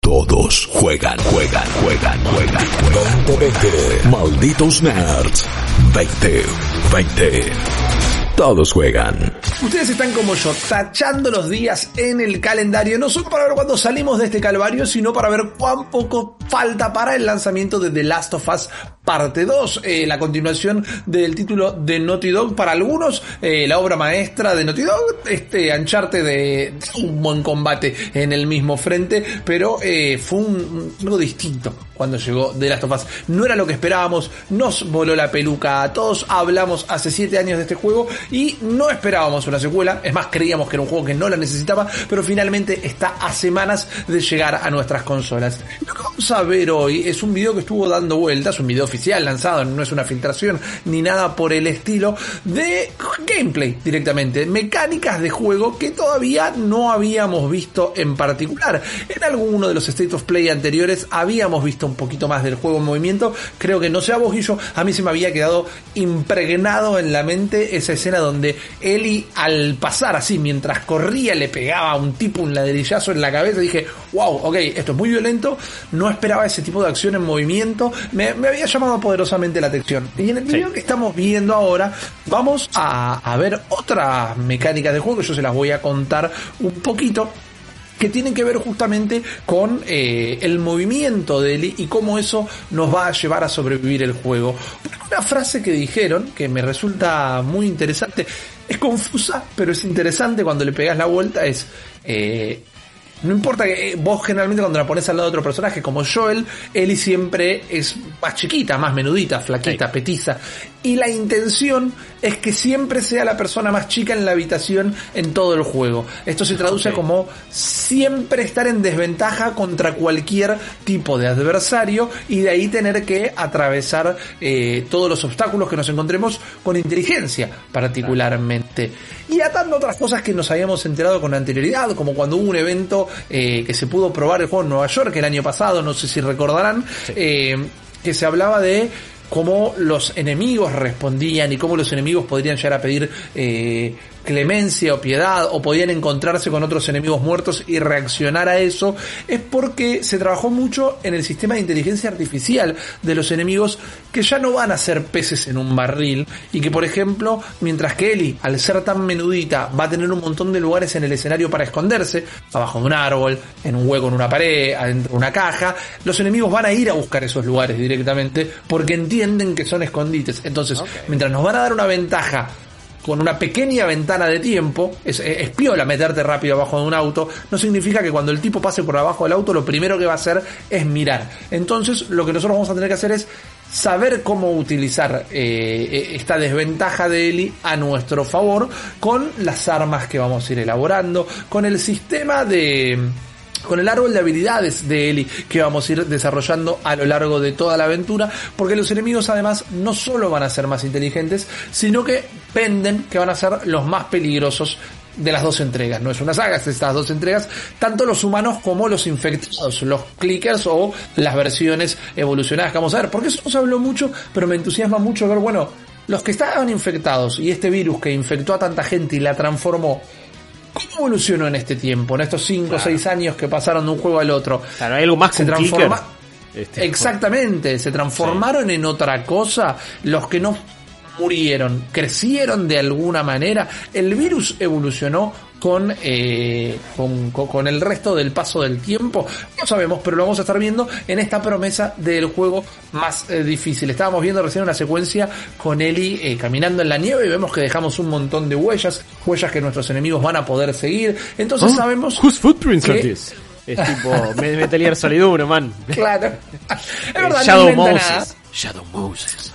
todos juegan, juegan, juegan, juegan, juegan. 20, Malditos nerds. 20, 20. Todos juegan. Ustedes están como yo, tachando los días en el calendario, no solo para ver cuándo salimos de este calvario, sino para ver cuán poco falta para el lanzamiento de The Last of Us parte 2, eh, la continuación del título de Naughty Dog. Para algunos, eh, la obra maestra de Naughty Dog, este ancharte de un buen combate en el mismo frente, pero eh, fue un, algo distinto cuando llegó The Last of Us. No era lo que esperábamos, nos voló la peluca a todos, hablamos hace 7 años de este juego y no esperábamos una secuela, es más, creíamos que era un juego que no la necesitaba, pero finalmente está a semanas de llegar a nuestras consolas. Lo que vamos a ver hoy es un video que estuvo dando vueltas, un video oficial lanzado, no es una filtración ni nada por el estilo, de gameplay directamente, mecánicas de juego que todavía no habíamos visto en particular. En alguno de los State of Play anteriores habíamos visto un poquito más del juego en movimiento, creo que no sea vos a mí se me había quedado impregnado en la mente esa escena donde Eli al pasar así, mientras corría, le pegaba a un tipo un ladrillazo en la cabeza, dije, wow, ok, esto es muy violento, no esperaba ese tipo de acción en movimiento, me, había llamado poderosamente la atención. Y en el video que estamos viendo ahora, vamos a, ver otra mecánica de juego, yo se las voy a contar un poquito que tienen que ver justamente con eh, el movimiento de Eli y cómo eso nos va a llevar a sobrevivir el juego. Una frase que dijeron que me resulta muy interesante, es confusa, pero es interesante cuando le pegas la vuelta, es... Eh, no importa que eh, vos generalmente cuando la pones al lado de otro personaje como Joel, Ellie siempre es más chiquita, más menudita, flaquita, petiza. Y la intención es que siempre sea la persona más chica en la habitación en todo el juego. Esto se traduce como siempre estar en desventaja contra cualquier tipo de adversario y de ahí tener que atravesar eh, todos los obstáculos que nos encontremos con inteligencia particularmente. Y atando otras cosas que nos habíamos enterado con anterioridad, como cuando hubo un evento eh, que se pudo probar el juego en Nueva York el año pasado, no sé si recordarán, eh, que se hablaba de cómo los enemigos respondían y cómo los enemigos podrían llegar a pedir eh, clemencia o piedad o podían encontrarse con otros enemigos muertos y reaccionar a eso, es porque se trabajó mucho en el sistema de inteligencia artificial de los enemigos que ya no van a ser peces en un barril y que por ejemplo, mientras que Ellie, al ser tan menudita, va a tener un montón de lugares en el escenario para esconderse, abajo de un árbol, en un hueco en una pared, adentro de una caja, los enemigos van a ir a buscar esos lugares directamente porque entienden que son escondites. Entonces, mientras nos van a dar una ventaja con una pequeña ventana de tiempo, es, piola meterte rápido abajo de un auto, no significa que cuando el tipo pase por abajo del auto lo primero que va a hacer es mirar. Entonces lo que nosotros vamos a tener que hacer es saber cómo utilizar eh, esta desventaja de Eli a nuestro favor con las armas que vamos a ir elaborando, con el sistema de con el árbol de habilidades de Eli que vamos a ir desarrollando a lo largo de toda la aventura, porque los enemigos además no solo van a ser más inteligentes, sino que penden que van a ser los más peligrosos de las dos entregas. No es una saga, es estas dos entregas, tanto los humanos como los infectados, los clickers o las versiones evolucionadas que vamos a ver. Porque eso nos habló mucho, pero me entusiasma mucho ver, bueno, los que estaban infectados y este virus que infectó a tanta gente y la transformó, ¿Cómo evolucionó en este tiempo, en estos 5 o 6 años que pasaron de un juego al otro? Claro, hay algo más se transforma... Este, Exactamente, se transformaron en otra cosa. Los que no murieron, crecieron de alguna manera. El virus evolucionó con, eh, con, con, el resto del paso del tiempo. No sabemos, pero lo vamos a estar viendo en esta promesa del juego más eh, difícil. Estábamos viendo recién una secuencia con Eli eh, caminando en la nieve y vemos que dejamos un montón de huellas, huellas que nuestros enemigos van a poder seguir. Entonces oh, sabemos... Whose footprints are this? Es tipo Metal Gear Solid 1, man. Claro. Es verdad, Shadow Moses. Shadow Moses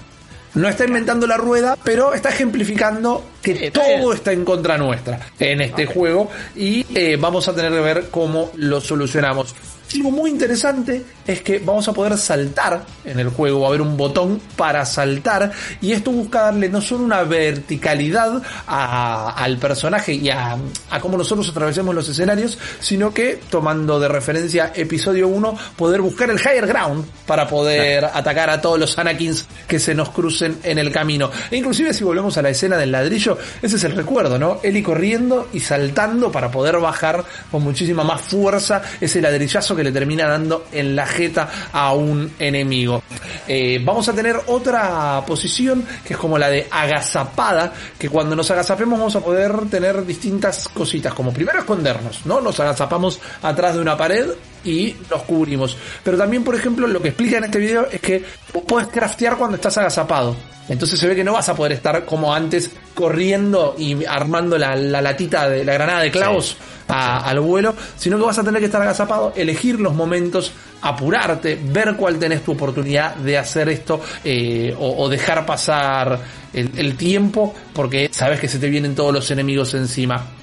no está inventando la rueda, pero está ejemplificando que todo está en contra nuestra en este juego y eh, vamos a tener que ver cómo lo solucionamos. Algo muy interesante es que vamos a poder saltar en el juego, va a haber un botón para saltar y esto busca darle no solo una verticalidad al personaje y a, a cómo nosotros atravesemos los escenarios, sino que tomando de referencia episodio 1, poder buscar el higher ground para poder atacar a todos los Anakins que se nos crucen en el camino. E inclusive si volvemos a la escena del ladrillo, ese es el recuerdo, ¿no? Eli corriendo y saltando para poder bajar con muchísima más fuerza ese ladrillazo que le termina dando en la jeta a un enemigo. Eh, vamos a tener otra posición que es como la de agazapada, que cuando nos agazapemos vamos a poder tener distintas cositas, como primero escondernos, ¿no? Nos agazapamos atrás de una pared y nos cubrimos. Pero también, por ejemplo, lo que explica en este video es que puedes craftear cuando estás agazapado. Entonces se ve que no vas a poder estar como antes corriendo y armando la, latita de la granada de clavos al vuelo, sino que vas a tener que estar agazapado, elegir los momentos, apurarte, ver cuál tenés tu oportunidad de hacer esto eh, o, dejar pasar el, tiempo porque sabes que se te vienen todos los enemigos encima.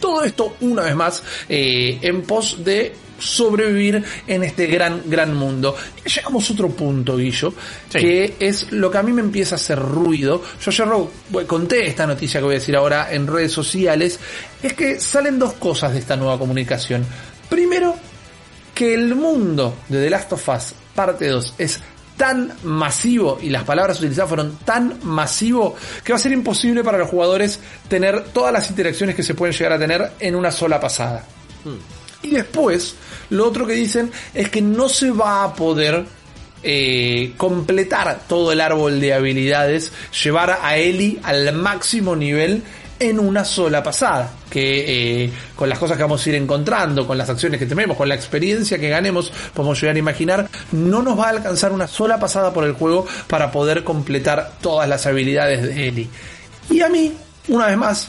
Todo esto, una vez más, eh, en pos de sobrevivir en este gran, gran mundo. Llegamos a otro punto, Guillo, que es lo que a mí me empieza a hacer ruido. Yo ayer conté esta noticia que voy a decir ahora en redes sociales, es que salen dos cosas de esta nueva comunicación. Primero, que el mundo de The Last of Us parte 2 es tan masivo y las palabras utilizadas fueron tan masivo que va a ser imposible para los jugadores tener todas las interacciones que se pueden llegar a tener en una sola pasada. Hmm. Y después, lo otro que dicen es que no se va a poder eh, completar todo el árbol de habilidades, llevar a Ellie al máximo nivel en una sola pasada. Que eh, con las cosas que vamos a ir encontrando, con las acciones que tenemos, con la experiencia que ganemos, podemos llegar a imaginar, no nos va a alcanzar una sola pasada por el juego para poder completar todas las habilidades de Ellie. Y a mí, una vez más,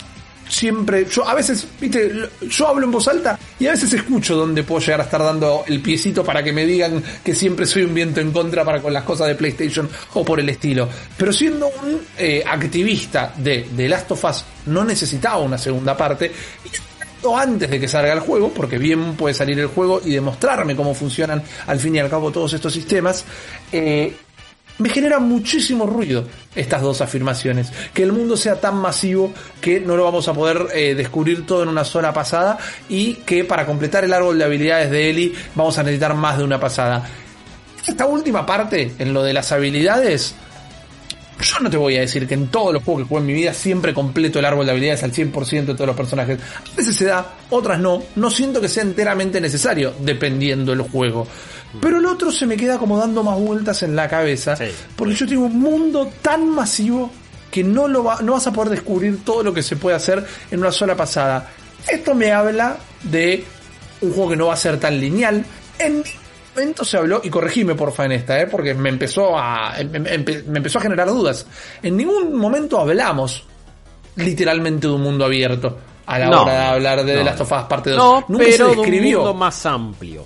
siempre, yo a veces, viste, yo hablo en voz alta y a veces escucho donde puedo llegar a estar dando el piecito para que me digan que siempre soy un viento en contra para con las cosas de PlayStation o por el estilo. Pero siendo un eh, activista de, de Last of Us, no necesitaba una segunda parte. antes de que salga el juego, porque bien puede salir el juego y demostrarme cómo funcionan al fin y al cabo todos estos sistemas, eh, me genera muchísimo ruido estas dos afirmaciones. Que el mundo sea tan masivo que no lo vamos a poder eh, descubrir todo en una sola pasada y que para completar el árbol de habilidades de Eli vamos a necesitar más de una pasada. Esta última parte, en lo de las habilidades, yo no te voy a decir que en todos los juegos que juego en mi vida siempre completo el árbol de habilidades al 100% de todos los personajes. A veces se da, otras no. No siento que sea enteramente necesario, dependiendo del juego. Pero el otro se me queda como dando más vueltas en la cabeza. Porque yo tengo un mundo tan masivo que no, lo va, no vas a poder descubrir todo lo que se puede hacer en una sola pasada. Esto me habla de un juego que no va a ser tan lineal. En momento se habló, y corregime porfa en esta, ¿eh? porque me empezó, a, em, em, me empezó a generar dudas. En ningún momento hablamos literalmente de un mundo abierto a la hora de hablar de, las tofadas parte 2. No, Nunca pero se describió. de un mundo más amplio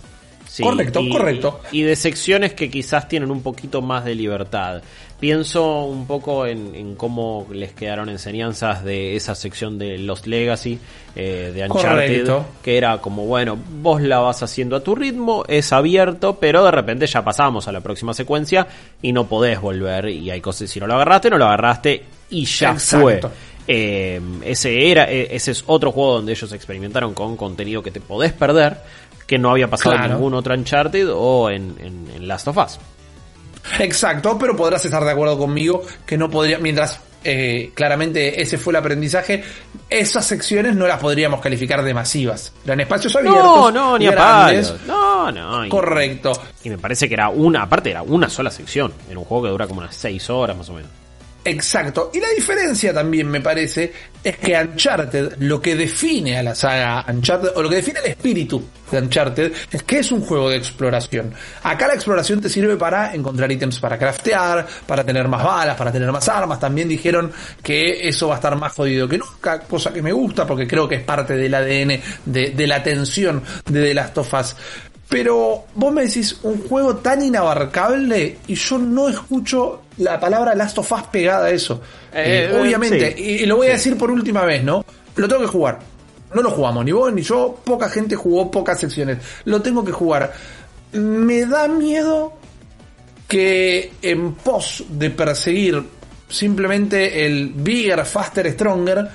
correcto, correcto. Y de secciones que quizás tienen un poquito más de libertad. Pienso un poco en, cómo les quedaron enseñanzas de esa sección de Lost Legacy, eh, de Uncharted, que era como, bueno, vos la vas haciendo a tu ritmo, es abierto, pero de repente ya pasamos a la próxima secuencia y no podés volver. Y hay cosas, si no lo agarraste, no lo agarraste y ya fue. Eh, ese era, e, ese es otro juego donde ellos experimentaron con contenido que te podés perder que no había pasado en ningún otro Uncharted o en, en, Last of Us. Exacto, pero podrás estar de acuerdo conmigo que no podría, mientras eh, claramente ese fue el aprendizaje, esas secciones no las podríamos calificar de masivas. Eran espacios abiertos. No, no, ni a No, no. Correcto. Y me parece que era una, aparte era una sola sección, en un juego que dura como unas 6 horas más o menos. Exacto. Y la diferencia también me parece es que Uncharted, lo que define a la saga Uncharted, o lo que define el espíritu de Uncharted, es que es un juego de exploración. Acá la exploración te sirve para encontrar ítems para craftear, para tener más balas, para tener más armas. También dijeron que eso va a estar más jodido que nunca, cosa que me gusta porque creo que es parte del ADN de, de la tensión de The Last of Us. Pero vos me decís un juego tan inabarcable y yo no escucho la palabra Last of Us pegada a eso. Eh, eh, obviamente, y, lo voy a decir por última vez, ¿no? Lo tengo que jugar. No lo jugamos, ni vos ni yo. Poca gente jugó pocas secciones. Lo tengo que jugar. Me da miedo que en pos de perseguir simplemente el bigger, faster, stronger,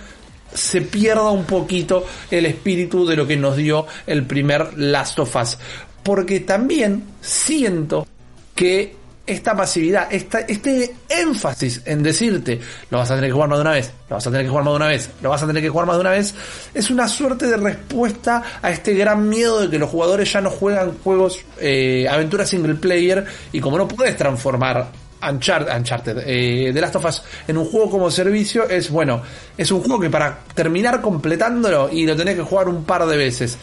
se pierda un poquito el espíritu de lo que nos dio el primer Last of Us. Porque también siento que esta pasividad, este énfasis en decirte, lo vas a tener que jugar más de una vez, lo vas a tener que jugar más de una vez, lo vas a tener que jugar más de una vez, es una suerte de respuesta a este gran miedo de que los jugadores ya no juegan juegos, eh, aventuras single player, y como no puedes transformar Uncharted, Uncharted eh, The Last of Us en un juego como servicio es bueno, es un juego que para terminar completándolo y lo tenés que jugar un par de veces.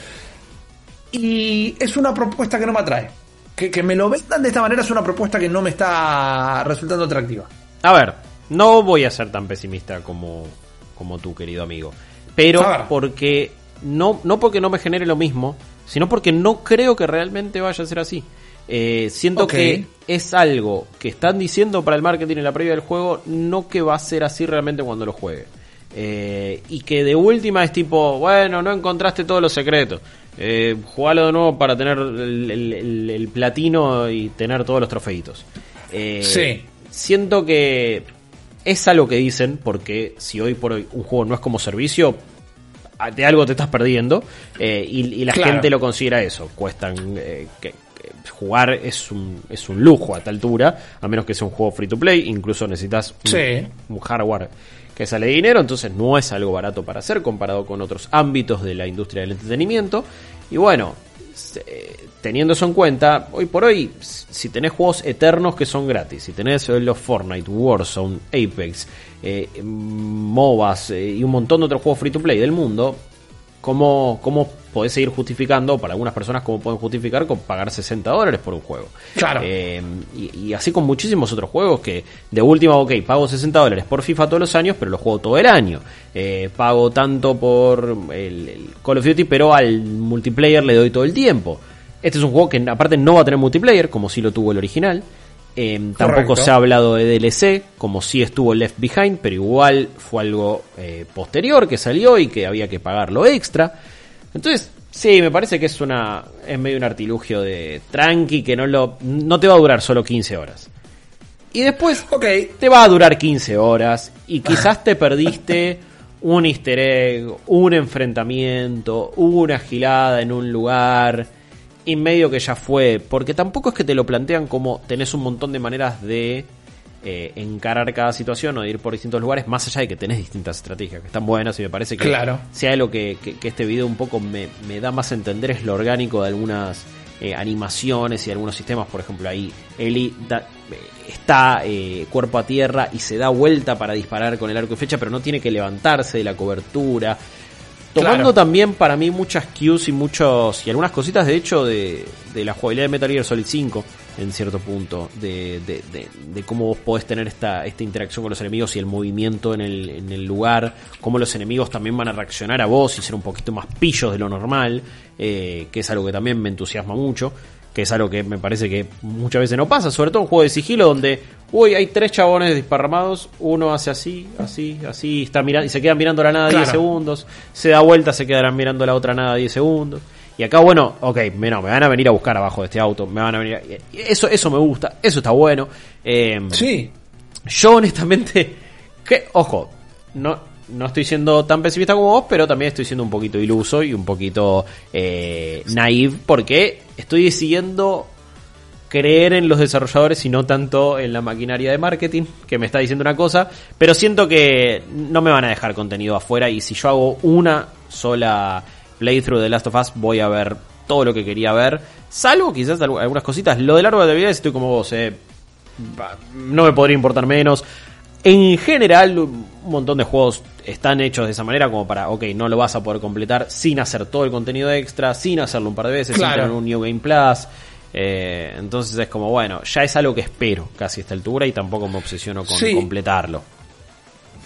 Y es una propuesta que no me atrae. Que, que me lo vendan de esta manera es una propuesta que no me está resultando atractiva. A ver, no voy a ser tan pesimista como, como tú, querido amigo. Pero porque no, no porque no me genere lo mismo, sino porque no creo que realmente vaya a ser así. Eh, siento que es algo que están diciendo para el marketing en la previa del juego, no que va a ser así realmente cuando lo juegue. Eh, y que de última es tipo, bueno, no encontraste todos los secretos. Eh, jugalo de nuevo para tener el, platino y tener todos los trofeitos. Eh, sí. Siento que es algo que dicen, porque si hoy por hoy un juego no es como servicio, de algo te estás perdiendo y, la gente lo considera eso. Cuestan que, jugar es un, es un lujo a tal altura, a menos que sea un juego free to play, incluso necesitas un, hardware que sale dinero, entonces no es algo barato para hacer comparado con otros ámbitos de la industria del entretenimiento. Y bueno, teniendo eso en cuenta, hoy por hoy, si tenés juegos eternos que son gratis, si tenés los Fortnite, Warzone, Apex, eh, MOBAs eh, y un montón de otros juegos free to play del mundo, ¿cómo, cómo podés seguir justificando, para algunas personas, cómo pueden justificar con pagar 60 dólares por un juego? Claro. Eh, y, así con muchísimos otros juegos que, de última, ok, pago 60 dólares por FIFA todos los años, pero lo juego todo el año. Eh, pago tanto por el, Call of Duty, pero al multiplayer le doy todo el tiempo. Este es un juego que aparte no va a tener multiplayer, como si lo tuvo el original. Em, tampoco se ha hablado de DLC, como si estuvo Left Behind, pero igual fue algo eh, posterior que salió y que había que pagarlo extra. Entonces, sí, me parece que es una es medio un artilugio de tranqui que no lo no te va a durar solo 15 horas. Y después okay. te va a durar 15 horas y quizás te perdiste un easter egg, un enfrentamiento, una gilada en un lugar y medio que ya fue, porque tampoco es que te lo plantean como tenés un montón de maneras de eh, encarar cada situación o de ir por distintos lugares, más allá de que tenés distintas estrategias que están buenas y me parece que claro. sea lo que, este video un poco me, da más a entender es lo orgánico de algunas eh, animaciones y algunos sistemas, por ejemplo ahí Eli eh, está cuerpo a tierra y se da vuelta para disparar con el arco y flecha, pero no tiene que levantarse de la cobertura. Tomando también para mí muchas cues y muchos y algunas cositas de hecho de, de la jugabilidad de Metal Gear Solid 5 en cierto punto de, de, de, cómo vos podés tener esta, esta interacción con los enemigos y el movimiento en el, en el lugar, cómo los enemigos también van a reaccionar a vos y ser un poquito más pillos de lo normal, eh, que es algo que también me entusiasma mucho que es algo que me parece que muchas veces no pasa, sobre todo en juego de sigilo donde, uy, hay tres chabones disparramados, uno hace así, así, así, está mirando y se quedan mirando la nada 10 segundos, se da vuelta, se quedarán mirando la otra nada 10 segundos. Y acá, bueno, ok, me, me van a venir a buscar abajo de este auto, me van a venir Eso, eso me gusta, eso está bueno. Eh, sí. Yo honestamente, que, ojo, no, no estoy siendo tan pesimista como vos, pero también estoy siendo un poquito iluso y un poquito eh, naive porque estoy decidiendo creer en los desarrolladores y no tanto en la maquinaria de marketing que me está diciendo una cosa, pero siento que no me van a dejar contenido afuera y si yo hago una sola playthrough de Last of Us voy a ver todo lo que quería ver, salvo quizás algunas cositas. Lo del árbol de habilidades estoy como vos, eh, no me podría importar menos. En general, un montón de juegos están hechos de esa manera como para, ok, no lo vas a poder completar sin hacer todo el contenido extra, sin hacerlo un par de veces, sin tener un New Game Plus. Eh, entonces es como, bueno, ya es algo que espero casi a esta altura y tampoco me obsesiono con completarlo.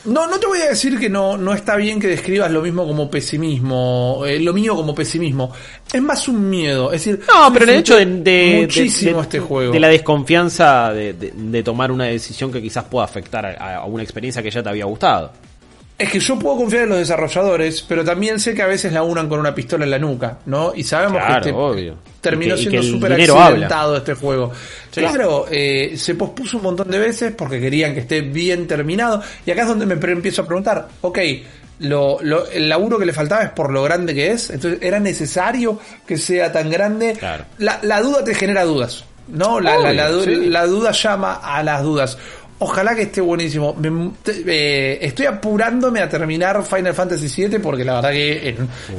No, no te voy a decir que no, no está bien que describas lo mismo como pesimismo, eh, lo mío como pesimismo. Es más un miedo, es decir, no, pero el hecho de, muchísimo este juego. de la desconfianza de, tomar una decisión que quizás pueda afectar a una experiencia que ya te había gustado. Es que yo puedo confiar en los desarrolladores, pero también sé que a veces la unan con una pistola en la nuca, ¿no? Y sabemos que este terminó siendo súper accidentado este juego. Claro, eh, se pospuso un montón de veces porque querían que esté bien terminado. Y acá es donde me empiezo a preguntar, ok, lo, el laburo que le faltaba es por lo grande que es. Entonces, ¿era necesario que sea tan grande? La, la duda te genera dudas. ¿no? La, la, duda llama a las dudas. Ojalá que esté buenísimo. Eh, estoy apurándome a terminar Final Fantasy VII porque la verdad que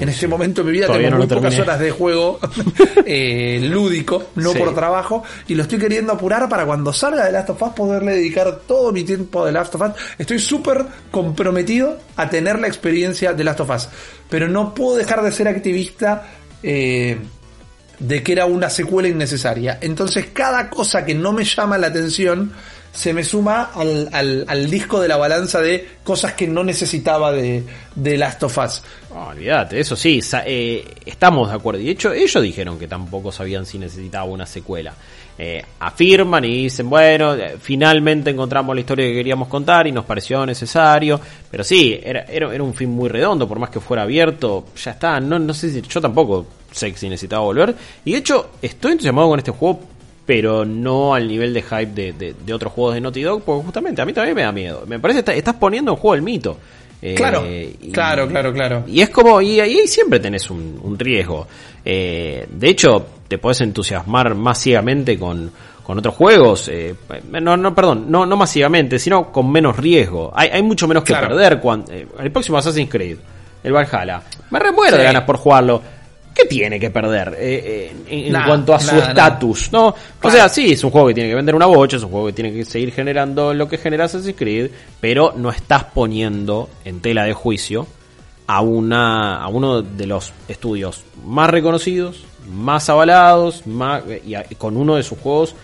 en, este momento de mi vida tengo muy pocas horas de juego eh, lúdico, no por trabajo, y lo estoy queriendo apurar para cuando salga de Last of Us poderle dedicar todo mi tiempo de Last of Us. Estoy súper comprometido a tener la experiencia de Last of Us, pero no puedo dejar de ser activista. Eh, de que era una secuela innecesaria. Entonces cada cosa que no me llama la atención se me suma al, al, al, disco de la balanza de cosas que no necesitaba de, de Last of Us. olvídate, eso sí, eh, estamos de acuerdo. Y de hecho, ellos dijeron que tampoco sabían si necesitaba una secuela. Eh, afirman y dicen, bueno, eh, finalmente encontramos la historia que queríamos contar y nos pareció necesario. Pero sí, era, era, era un fin muy redondo, por más que fuera abierto, ya está. No, no sé si yo tampoco sé si necesitaba volver. Y de hecho, estoy entusiasmado con este juego pero no al nivel de hype de, de, otros juegos de Naughty Dog, porque justamente a mí también me da miedo. Me parece que estás poniendo en juego el mito. Eh, claro, claro, claro, claro. Y es como, y ahí siempre tenés un, riesgo. Eh, de hecho, te podés entusiasmar más ciegamente con, con otros juegos. Eh, no, no, perdón, no, no masivamente, sino con menos riesgo. Hay, hay mucho menos que perder. Cuando, el próximo Assassin's Creed, el Valhalla. Me remuero de ganas por jugarlo ¿qué tiene que perder eh, eh, en, cuanto a su estatus? ¿no? O sea, sí, es un juego que tiene que vender una bocha, es un juego que tiene que seguir generando lo que genera Assassin's Creed, pero no estás poniendo en tela de juicio a, una, a uno de los estudios más reconocidos, más avalados, más, y con uno de sus juegos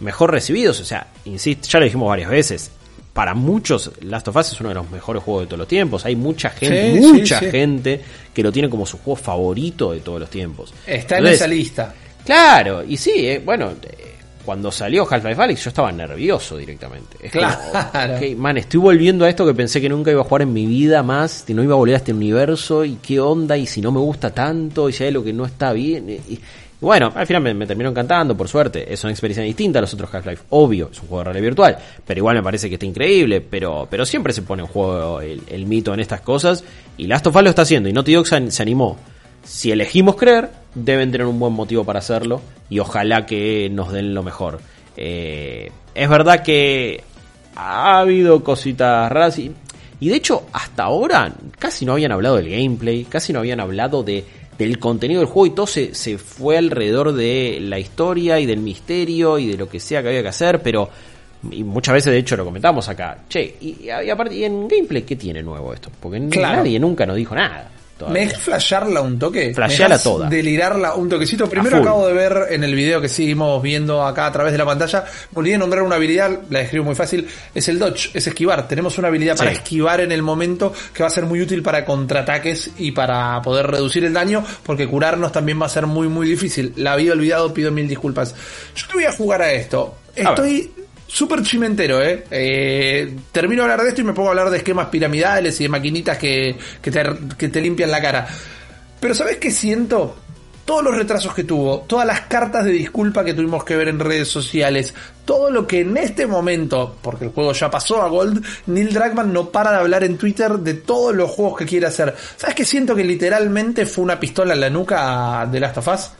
mejor recibidos. O sea, insisto, ya lo dijimos varias veces, para muchos Last of Us es uno de los mejores juegos de todos los tiempos. Hay mucha gente, mucha gente que lo tiene como su juego favorito de todos los tiempos. Está en esa lista. Claro, y sí, eh, bueno, eh, cuando salió Half-Life Alyx yo estaba nervioso directamente. Es claro. man, estoy volviendo a esto que pensé que nunca iba a jugar en mi vida más, que no iba a volver a este universo y qué onda y si no me gusta tanto y si hay lo que no está bien. Y, bueno, al final me, terminó encantando, por suerte. Es una experiencia distinta a los otros Half-Life. Obvio, es un juego de realidad virtual. Pero igual me parece que está increíble. Pero, pero siempre se pone en juego el, mito en estas cosas. Y Last of Us lo está haciendo. Y Naughty Dog se, animó. Si elegimos creer, deben tener un buen motivo para hacerlo. Y ojalá que nos den lo mejor. Eh, es verdad que ha habido cositas raras. y de hecho, hasta ahora casi no habían hablado del gameplay. Casi no habían hablado de del contenido del juego y todo se, se fue alrededor de la historia y del misterio y de lo que sea que había que hacer, pero y muchas veces de hecho lo comentamos acá. Che, y, aparte, ¿y en gameplay qué tiene nuevo esto? Porque nadie nunca nos dijo nada. ¿Me es flashearla un toque? Flashearla toda. Delirarla un toquecito. Primero acabo de ver en el video que seguimos viendo acá a través de la pantalla, volví a nombrar una habilidad, la describo muy fácil, es el dodge, es esquivar. Tenemos una habilidad para esquivar en el momento que va a ser muy útil para contraataques y para poder reducir el daño, porque curarnos también va a ser muy muy difícil. La había olvidado, pido mil disculpas. Yo te voy a jugar a esto. Estoy Súper chimentero, ¿eh? ¿eh? Termino de hablar de esto y me pongo a hablar de esquemas piramidales y de maquinitas que, que, te, que te limpian la cara. Pero ¿sabes qué siento? Todos los retrasos que tuvo, todas las cartas de disculpa que tuvimos que ver en redes sociales, todo lo que en este momento, porque el juego ya pasó a Gold, Neil Dragman no para de hablar en Twitter de todos los juegos que quiere hacer. ¿Sabes qué siento que literalmente fue una pistola en la nuca de Last of Us?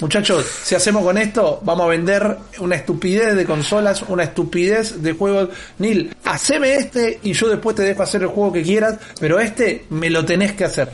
Muchachos, si hacemos con esto, vamos a vender una estupidez de consolas, una estupidez de juegos. Neil, haceme este y yo después te dejo hacer el juego que quieras, pero este me lo tenés que hacer.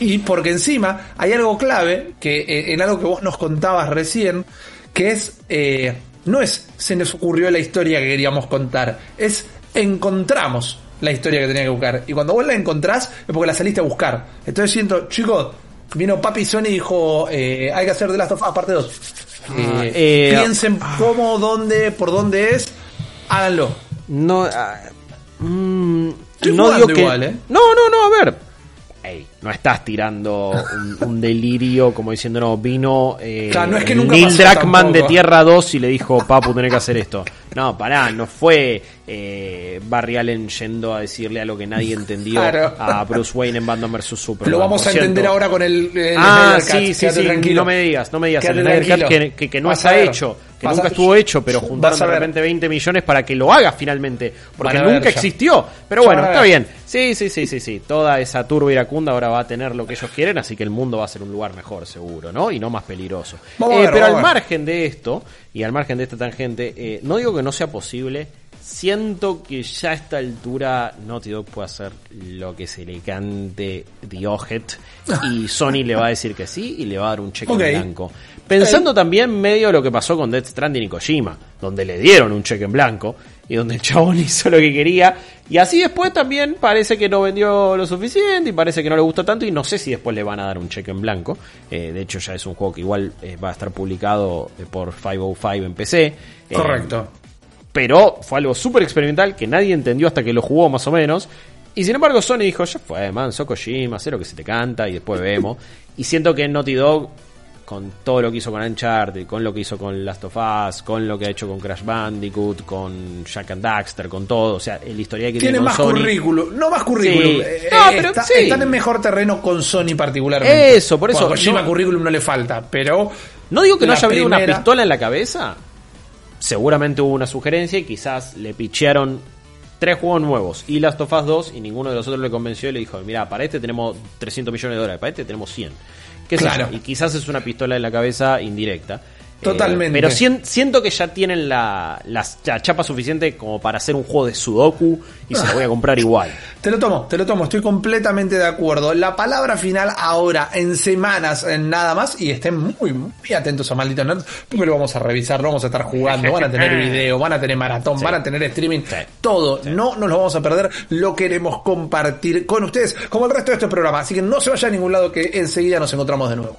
Y porque encima hay algo clave, que eh, en algo que vos nos contabas recién, que es, eh, no es se nos ocurrió la historia que queríamos contar, es encontramos la historia que tenía que buscar. Y cuando vos la encontrás es porque la saliste a buscar. Entonces siento, chicos, vino Papi Sony y dijo, eh, hay que hacer The Last of Us parte 2. Ah, eh, eh, piensen ah. cómo, dónde, por dónde es, háganlo. No, ah, no digo que. ¿eh? No, no, no, a ver no estás tirando un, delirio como diciendo, no, vino eh, no es que Neil Druckmann de Tierra 2 y le dijo, papu, tenés que hacer esto. No, pará, no fue eh, Barry Allen yendo a decirle algo que nadie entendió a Bruce Wayne en Batman vs. Superman. Lo vamos a entender ahora con el, Ah, sí, sí, sí, no me digas, no me digas. El que, que, no está hecho que nunca estuvo hecho, pero juntaron de repente 20 millones para que lo haga finalmente, porque nunca existió. Pero bueno, está bien. Sí, sí, sí, sí, sí. Toda esa turba iracunda ahora va a tener lo que ellos quieren, así que el mundo va a ser un lugar mejor, seguro, ¿no? Y no más peligroso. Eh, pero al margen de esto, y al margen de esta tangente, eh, no digo que no sea posible, siento que ya a esta altura Naughty Dog puede hacer lo que se le cante Dioget y Sony le va a decir que sí y le va a dar un cheque en blanco. Pensando también medio lo que pasó con Death Stranding y Kojima, donde le dieron un cheque en blanco y donde el chabón hizo lo que quería. Y así después también parece que no vendió lo suficiente y parece que no le gustó tanto y no sé si después le van a dar un cheque en blanco. Eh, de hecho ya es un juego que igual eh, va a estar publicado eh, por 505 en PC. Correcto. Pero fue algo súper experimental que nadie entendió hasta que lo jugó más o menos. Y sin embargo Sony dijo, ya fue, man, so Kojima, sé lo que se te canta y después vemos. Y siento que Naughty Dog con todo lo que hizo con Uncharted, con lo que hizo con Last of Us, con lo que ha hecho con Crash Bandicoot, con Jack and Daxter, con todo, o sea, el historial que tiene, tiene más currículum, no más currículum, eh, pero están en mejor terreno con Sony particularmente. Eso, por eso. Kojima currículum no le falta, pero no digo que no haya habido una pistola en la cabeza. Seguramente hubo una sugerencia y quizás le pichearon tres juegos nuevos y Last of Us 2 y ninguno de los otros le convenció y le dijo, mira, para este tenemos 300 millones de dólares, para este tenemos 100 claro. Y quizás es una pistola en la cabeza indirecta. Totalmente. pero siento que ya tienen la, chapa suficiente como para hacer un juego de Sudoku y se voy a comprar igual. Te lo tomo, te lo tomo, estoy completamente de acuerdo. La palabra final ahora, en semanas, en nada más, y estén muy, muy atentos a Maldito Nerd, porque lo vamos a revisar, lo vamos a estar jugando, van a tener video, van a tener maratón, van a tener streaming, todo. No nos lo vamos a perder, lo queremos compartir con ustedes, como el resto de este programa. Así que no se vaya a ningún lado que enseguida nos encontramos de nuevo.